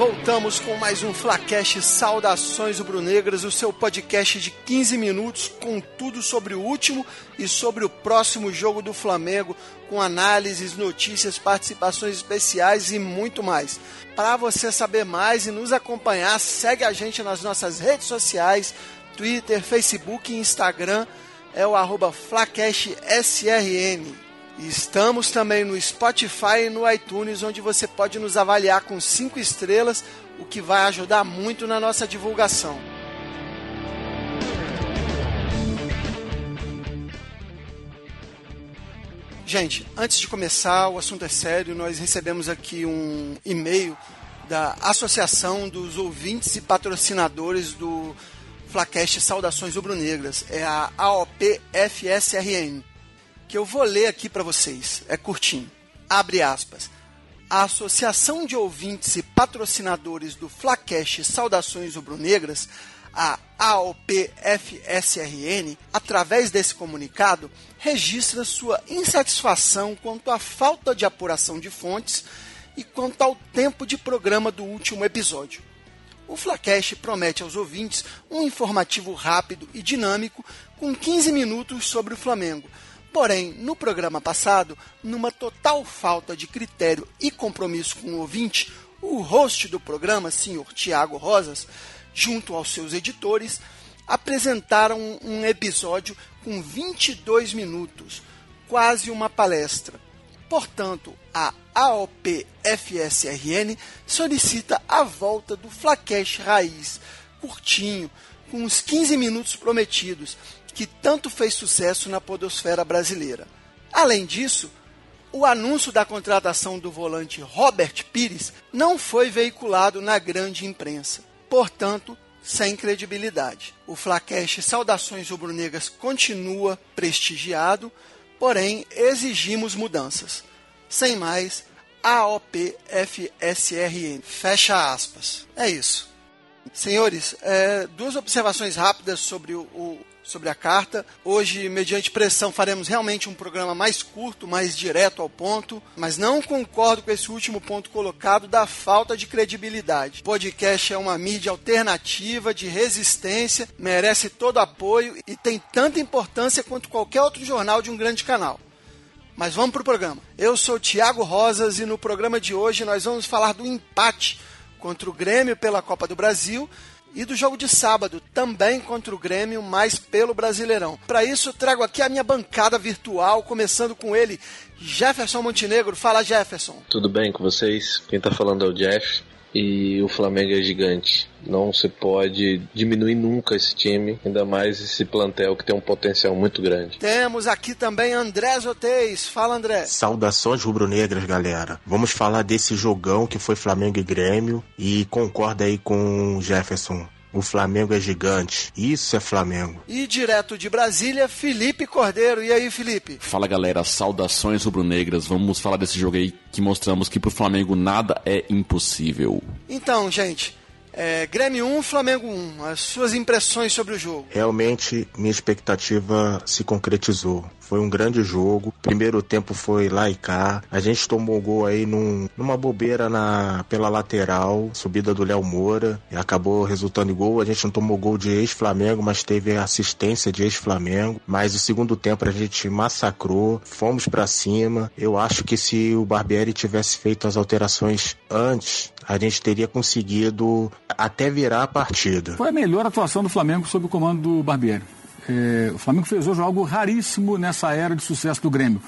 voltamos com mais um Flacast Saudações Rubro-Negras, o seu podcast de 15 minutos com tudo sobre o último e sobre o próximo jogo do Flamengo, com análises, notícias, participações especiais e muito mais. Para você saber mais e nos acompanhar, segue a gente nas nossas redes sociais, Twitter, Facebook e Instagram, é o arroba FlacastSRN. Estamos também no Spotify e no iTunes, onde você pode nos avaliar com cinco estrelas, o que vai ajudar muito na nossa divulgação. Gente, antes de começar, o assunto é sério. Nós recebemos aqui um e-mail da Associação dos Ouvintes e Patrocinadores do Flacast Saudações Rubro-Negras. É a AOPFSRN que eu vou ler aqui para vocês. É curtinho. Abre aspas. A Associação de Ouvintes e Patrocinadores do Flacast Saudações Rubro-Negras, a AOPFSRN, através desse comunicado, registra sua insatisfação quanto à falta de apuração de fontes e quanto ao tempo de programa do último episódio. O Flacast promete aos ouvintes um informativo rápido e dinâmico com 15 minutos sobre o Flamengo, Porém, no programa passado, numa total falta de critério e compromisso com o ouvinte, o host do programa, senhor Tiago Rosas, junto aos seus editores, apresentaram um episódio com 22 minutos, quase uma palestra. Portanto, a AOPFSRN solicita a volta do Flacash Raiz, curtinho, com os 15 minutos prometidos, que tanto fez sucesso na podosfera brasileira. Além disso, o anúncio da contratação do volante Robert Pires não foi veiculado na grande imprensa, portanto, sem credibilidade. O Flacash Saudações Rubro-Negras continua prestigiado, porém exigimos mudanças. Sem mais, AOPFSRN. Fecha aspas. É isso. Senhores, é, duas observações rápidas sobre o, o, sobre a carta. Hoje, mediante pressão, faremos realmente um programa mais curto, mais direto ao ponto, mas não concordo com esse último ponto colocado da falta de credibilidade. O podcast é uma mídia alternativa, de resistência, merece todo apoio e tem tanta importância quanto qualquer outro jornal de um grande canal. Mas vamos para o programa. Eu sou Tiago Rosas e no programa de hoje nós vamos falar do empate contra o Grêmio pela Copa do Brasil e do jogo de sábado, também contra o Grêmio, mas pelo Brasileirão. Para isso, trago aqui a minha bancada virtual, começando com ele, Jefferson Montenegro. Fala, Jefferson. Tudo bem com vocês? Quem está falando é o Jeff e o Flamengo é gigante. Não se pode diminuir nunca esse time, ainda mais esse plantel que tem um potencial muito grande. Temos aqui também André Zotez. Fala, André. Saudações rubro-negras, galera. Vamos falar desse jogão que foi Flamengo e Grêmio e concorda aí com o Jefferson. O Flamengo é gigante. Isso é Flamengo. E direto de Brasília, Felipe Cordeiro. E aí, Felipe? Fala galera, saudações rubro-negras. Vamos falar desse jogo aí que mostramos que pro Flamengo nada é impossível. Então, gente, é, Grêmio 1, Flamengo 1. As suas impressões sobre o jogo? Realmente, minha expectativa se concretizou. Foi um grande jogo. Primeiro tempo foi lá e cá. A gente tomou gol aí num, numa bobeira na, pela lateral, subida do Léo Moura, e acabou resultando em gol. A gente não tomou gol de ex-Flamengo, mas teve assistência de ex-Flamengo. Mas o segundo tempo a gente massacrou, fomos para cima. Eu acho que se o Barbieri tivesse feito as alterações antes, a gente teria conseguido até virar a partida. Foi a melhor atuação do Flamengo sob o comando do Barbieri. É, o Flamengo fez hoje algo raríssimo nessa era de sucesso do Grêmio.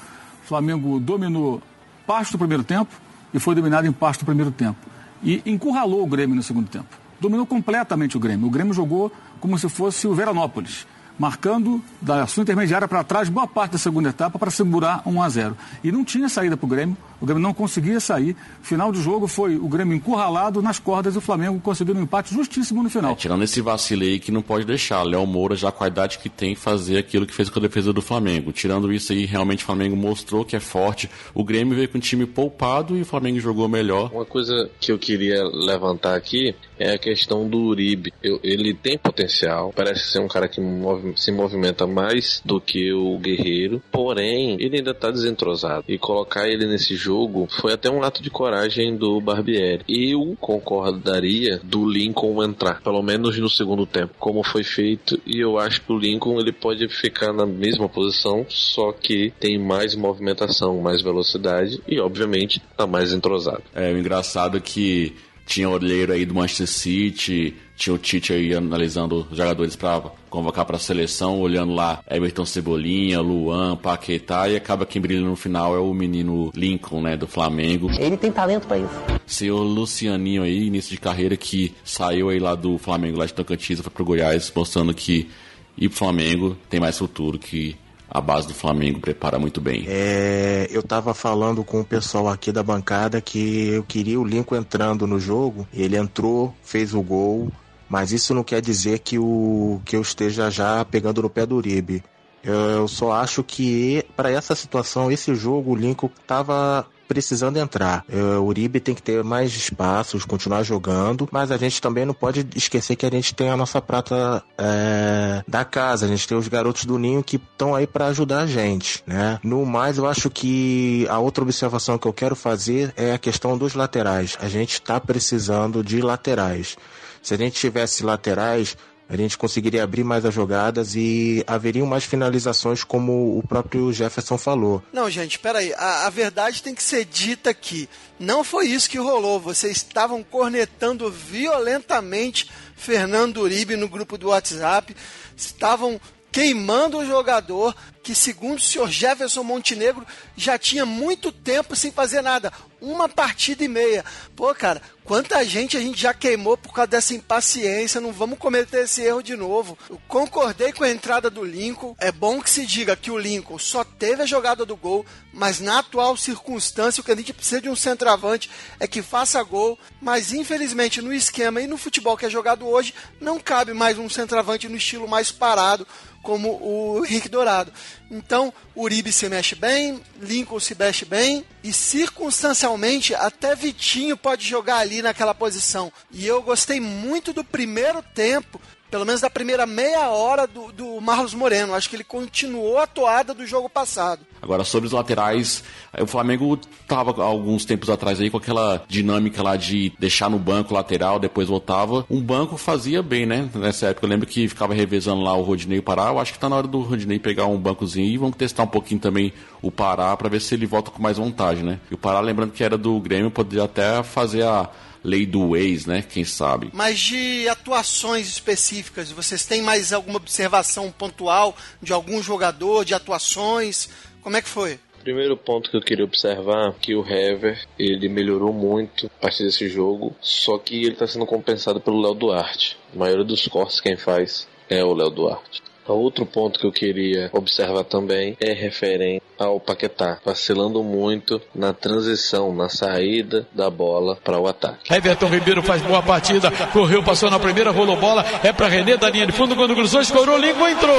O Flamengo dominou parte do primeiro tempo e foi dominado em parte do primeiro tempo. E encurralou o Grêmio no segundo tempo. Dominou completamente o Grêmio. O Grêmio jogou como se fosse o Veranópolis marcando da sua intermediária para trás boa parte da segunda etapa para segurar 1 a 0. E não tinha saída para o Grêmio, o Grêmio não conseguia sair. Final de jogo foi o Grêmio encurralado nas cordas e o Flamengo conseguiu um empate justíssimo no final. É, tirando esse vacilo aí que não pode deixar, Léo Moura já com a idade que tem fazer aquilo que fez com a defesa do Flamengo. Tirando isso aí, realmente o Flamengo mostrou que é forte. O Grêmio veio com o time poupado e o Flamengo jogou melhor. Uma coisa que eu queria levantar aqui é a questão do Uribe. Eu, ele tem potencial, parece ser um cara que move se movimenta mais do que o Guerreiro, porém, ele ainda tá desentrosado. E colocar ele nesse jogo foi até um ato de coragem do Barbieri. Eu concordaria do Lincoln entrar, pelo menos no segundo tempo, como foi feito, e eu acho que o Lincoln ele pode ficar na mesma posição, só que tem mais movimentação, mais velocidade e, obviamente, tá mais entrosado. É, o engraçado é que tinha o olheiro aí do Manchester City, tinha o Tite aí analisando os jogadores para convocar para a seleção, olhando lá Everton Cebolinha, Luan, Paquetá e acaba quem brilha no final é o menino Lincoln, né, do Flamengo. Ele tem talento para isso. Senhor Lucianinho aí, início de carreira que saiu aí lá do Flamengo, lá de Tocantins, foi pro Goiás, mostrando que ir pro Flamengo tem mais futuro que a base do Flamengo prepara muito bem. É, eu tava falando com o pessoal aqui da bancada que eu queria o Lincoln entrando no jogo. Ele entrou, fez o gol, mas isso não quer dizer que, o, que eu esteja já pegando no pé do Uribe. Eu só acho que para essa situação, esse jogo, o Lincoln tava precisando entrar. É, o Uribe tem que ter mais espaços, continuar jogando, mas a gente também não pode esquecer que a gente tem a nossa prata é, da casa, a gente tem os garotos do Ninho que estão aí para ajudar a gente, né? No mais, eu acho que a outra observação que eu quero fazer é a questão dos laterais. A gente está precisando de laterais. Se a gente tivesse laterais, a gente conseguiria abrir mais as jogadas e haveriam mais finalizações, como o próprio Jefferson falou. Não, gente, peraí. A, a verdade tem que ser dita aqui. Não foi isso que rolou. Vocês estavam cornetando violentamente Fernando Uribe no grupo do WhatsApp. Estavam queimando o jogador que, segundo o senhor Jefferson Montenegro, já tinha muito tempo sem fazer nada. Uma partida e meia. Pô, cara, quanta gente a gente já queimou por causa dessa impaciência. Não vamos cometer esse erro de novo. Eu concordei com a entrada do Lincoln. É bom que se diga que o Lincoln só teve a jogada do gol, mas na atual circunstância, o que a gente precisa de um centroavante é que faça gol. Mas infelizmente, no esquema e no futebol que é jogado hoje, não cabe mais um centroavante no estilo mais parado como o Henrique Dourado. Então, Uribe se mexe bem, Lincoln se mexe bem e circunstancialmente até Vitinho pode jogar ali naquela posição. E eu gostei muito do primeiro tempo pelo menos da primeira meia hora do, do Marlos Moreno. Acho que ele continuou a toada do jogo passado. Agora, sobre os laterais, o Flamengo estava alguns tempos atrás aí com aquela dinâmica lá de deixar no banco lateral, depois voltava. Um banco fazia bem, né? Nessa época eu lembro que ficava revezando lá o Rodinei e o Pará. Eu acho que tá na hora do Rodinei pegar um bancozinho e vamos testar um pouquinho também o Pará para ver se ele volta com mais vontade, né? E o Pará, lembrando que era do Grêmio, poderia até fazer a lei do ex, né? Quem sabe. Mas de atuações específicas, vocês têm mais alguma observação pontual de algum jogador, de atuações? Como é que foi? Primeiro ponto que eu queria observar que o Hever ele melhorou muito a partir desse jogo, só que ele está sendo compensado pelo Léo Duarte. A maioria dos cortes quem faz é o Léo Duarte. Outro ponto que eu queria observar também é referente ao Paquetá, vacilando muito na transição, na saída da bola para o ataque. Everton Ribeiro faz boa partida, correu, passou na primeira, rolou bola, é para René da linha de fundo, quando cruzou, escorou, língua, entrou!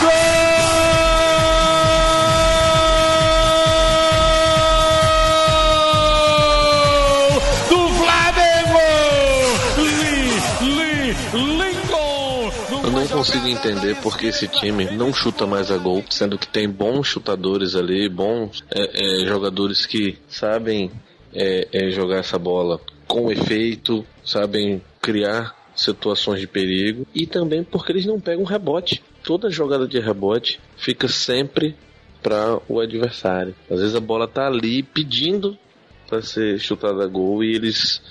Gol! Consigo entender porque esse time não chuta mais a gol, sendo que tem bons chutadores ali, bons é, é, jogadores que sabem é, é jogar essa bola com efeito, sabem criar situações de perigo e também porque eles não pegam rebote. Toda jogada de rebote fica sempre para o adversário. Às vezes a bola tá ali pedindo para ser chutada a gol e eles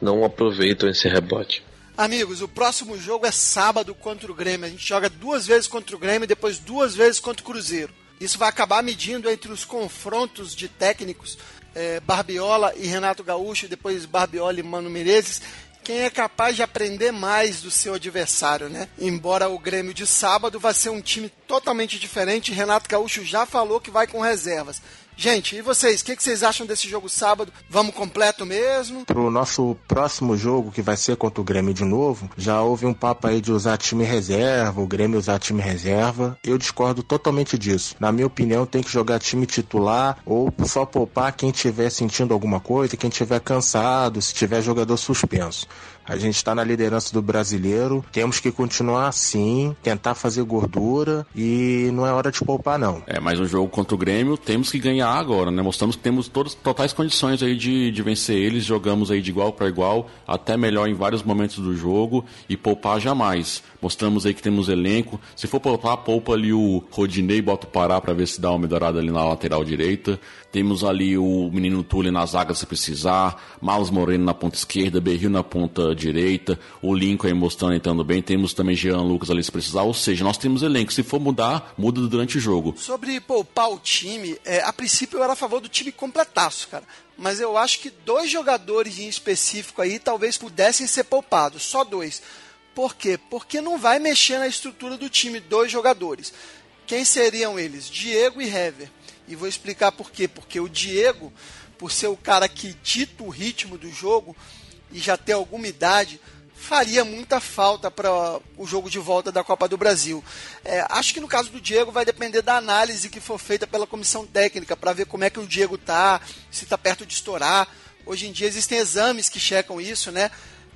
não aproveitam esse rebote. Amigos, o próximo jogo é sábado contra o Grêmio. A gente joga duas vezes contra o Grêmio e depois duas vezes contra o Cruzeiro. Isso vai acabar medindo entre os confrontos de técnicos é, Barbiola e Renato Gaúcho, depois Barbiola e Mano Menezes, quem é capaz de aprender mais do seu adversário, né? Embora o Grêmio de sábado vai ser um time totalmente diferente, Renato Gaúcho já falou que vai com reservas. Gente, e vocês? O que, que, vocês acham desse jogo sábado? Vamos completo mesmo? Pro nosso próximo jogo, que vai ser contra o Grêmio de novo, já houve um papo aí de usar time reserva, o Grêmio usar time reserva. Eu discordo totalmente disso. Na minha opinião, tem que jogar time titular ou só poupar quem tiver sentindo alguma coisa, quem tiver cansado, se tiver jogador suspenso. A gente está na liderança do brasileiro, temos que continuar assim, tentar fazer gordura e não é hora de poupar, não. É, mais um jogo contra o Grêmio, temos que ganhar agora, né? Mostramos que temos todas totais condições aí de, de vencer eles, jogamos aí de igual para igual, até melhor em vários momentos do jogo e poupar jamais. Mostramos aí que temos elenco. Se for poupar, poupa ali o Rodinei, bota o Pará para ver se dá uma melhorada ali na lateral direita. Temos ali o menino Túlio na zaga se precisar, Marlos Moreno na ponta esquerda, Berril na ponta direita, o Lincoln aí mostrando entrando bem. Temos também Jean Lucas ali se precisar. Ou seja, nós temos elenco. Se for mudar, muda durante o jogo. Sobre poupar o time, é, a princípio eu era a favor do time completaço, cara mas eu acho que dois jogadores em específico aí talvez pudessem ser poupados, só dois. Por quê? Porque não vai mexer na estrutura do time dois jogadores. Quem seriam eles? Diego e Hever. E vou explicar por quê. Porque o Diego, por ser o cara que dita o ritmo do jogo e já ter alguma idade, faria muita falta para o jogo de volta da Copa do Brasil. É, acho que no caso do Diego vai depender da análise que for feita pela comissão técnica para ver como é que o Diego tá, se está perto de estourar. Hoje em dia existem exames que checam isso, né?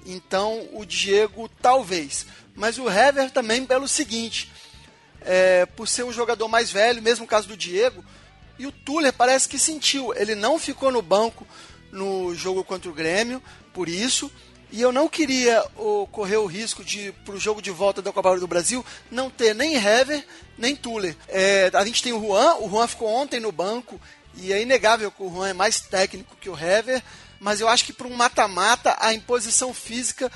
Então o Diego talvez. Mas o Hever também pelo seguinte, é, por ser um jogador mais velho, mesmo caso do Diego, e o Tuller parece que sentiu. Ele não ficou no banco no jogo contra o Grêmio, por isso. E eu não queria correr o risco de, para o jogo de volta da Copa do Brasil, não ter nem Hever, nem Tuller. É, a gente tem o Juan, o Juan ficou ontem no banco, e é inegável que o Juan é mais técnico que o Hever mas eu acho que para um mata-mata a imposição física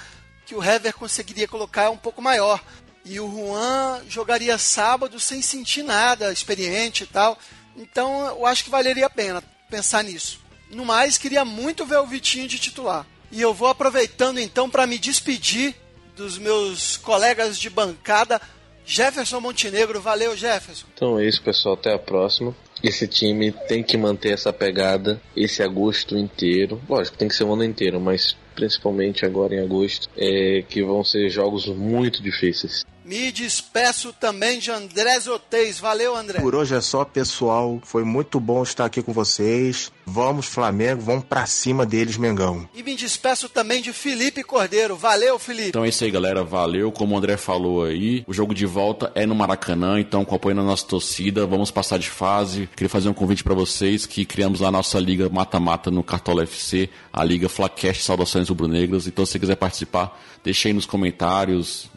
que o Hever conseguiria colocar é um pouco maior. E o Juan jogaria sábado sem sentir nada, experiente e tal. Então eu acho que valeria a pena pensar nisso. No mais, queria muito ver o Vitinho de titular. E eu vou aproveitando então para me despedir dos meus colegas de bancada. Jefferson Montenegro, valeu Jefferson. Então é isso, pessoal. Até a próxima. Esse time tem que manter essa pegada esse agosto inteiro. Lógico, tem que ser o ano inteiro, mas principalmente agora em agosto, é, que vão ser jogos muito difíceis. Me despeço também de André Zotez. Valeu, André. Por hoje é só, pessoal. Foi muito bom estar aqui com vocês. Vamos, Flamengo, vamos pra cima deles, Mengão. E me despeço também de Felipe Cordeiro. Valeu, Felipe. Então é isso aí, galera. Valeu. Como o André falou aí, o jogo de volta é no Maracanã, então com apoio na nossa torcida, vamos passar de fase. Queria fazer um convite para vocês que criamos lá a nossa liga mata-mata no Cartola FC, a liga Flacast Saudações Rubro-Negras. Então se você quiser participar, deixa aí nos comentários,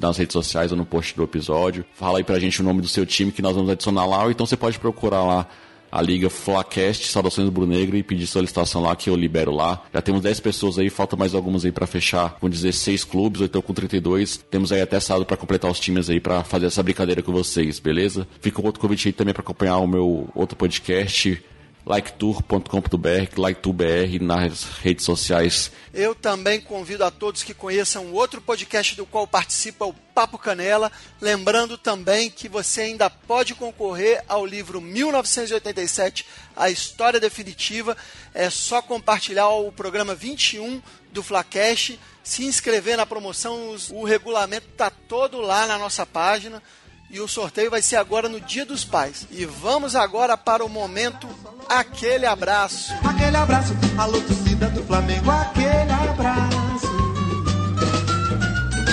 nas redes sociais ou no post do episódio. Fala aí pra gente o nome do seu time que nós vamos adicionar lá, ou então você pode procurar lá a Liga Flacast, Saudações do Brunegro e pedir solicitação lá que eu libero lá. Já temos 10 pessoas aí, falta mais algumas aí para fechar com 16 clubes, ou então com 32. Temos aí até sábado para completar os times aí para fazer essa brincadeira com vocês, beleza? Fica um outro convite aí também para acompanhar o meu outro podcast liketour.com.br, liketourbr nas redes sociais. Eu também convido a todos que conheçam outro podcast do qual participa o Papo Canela, lembrando também que você ainda pode concorrer ao livro 1987, A História Definitiva. É só compartilhar o programa 21 do Flacast, se inscrever na promoção, o regulamento está todo lá na nossa página e o sorteio vai ser agora no Dia dos Pais. E vamos agora para o momento Aquele Abraço. Aquele abraço, alô torcida do Flamengo, aquele abraço.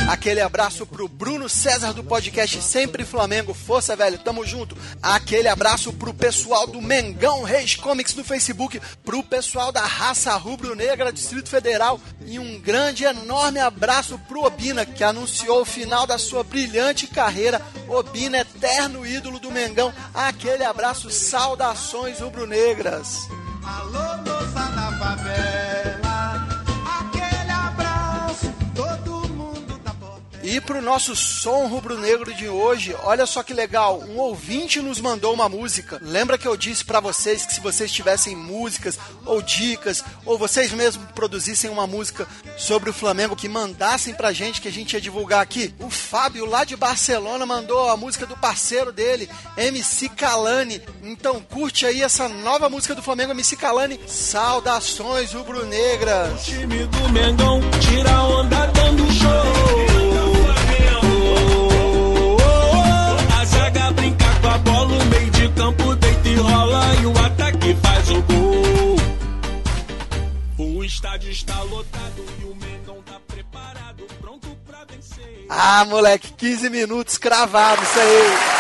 Aquele abraço pro Bruno César do podcast Sempre Flamengo. Força, velho, tamo junto. Aquele abraço pro pessoal do Mengão Reis Comics no Facebook, pro pessoal da Raça Rubro Negra Distrito Federal e um grande, enorme abraço pro Obina, que anunciou o final da sua brilhante carreira. Obina, eterno ídolo do Mengão. Aquele abraço, saudações rubro-negras. Alô, E pro nosso som rubro-negro de hoje, olha só que legal, um ouvinte nos mandou uma música. Lembra que eu disse para vocês que se vocês tivessem músicas ou dicas, ou vocês mesmos produzissem uma música sobre o Flamengo que mandassem pra gente que a gente ia divulgar aqui? O Fábio lá de Barcelona mandou a música do parceiro dele, MC Calani. Então curte aí essa nova música do Flamengo, MC Calani. Saudações rubro-negras. time do Mengão tira onda dando show. Ah, moleque, 15 minutos cravado, isso aí.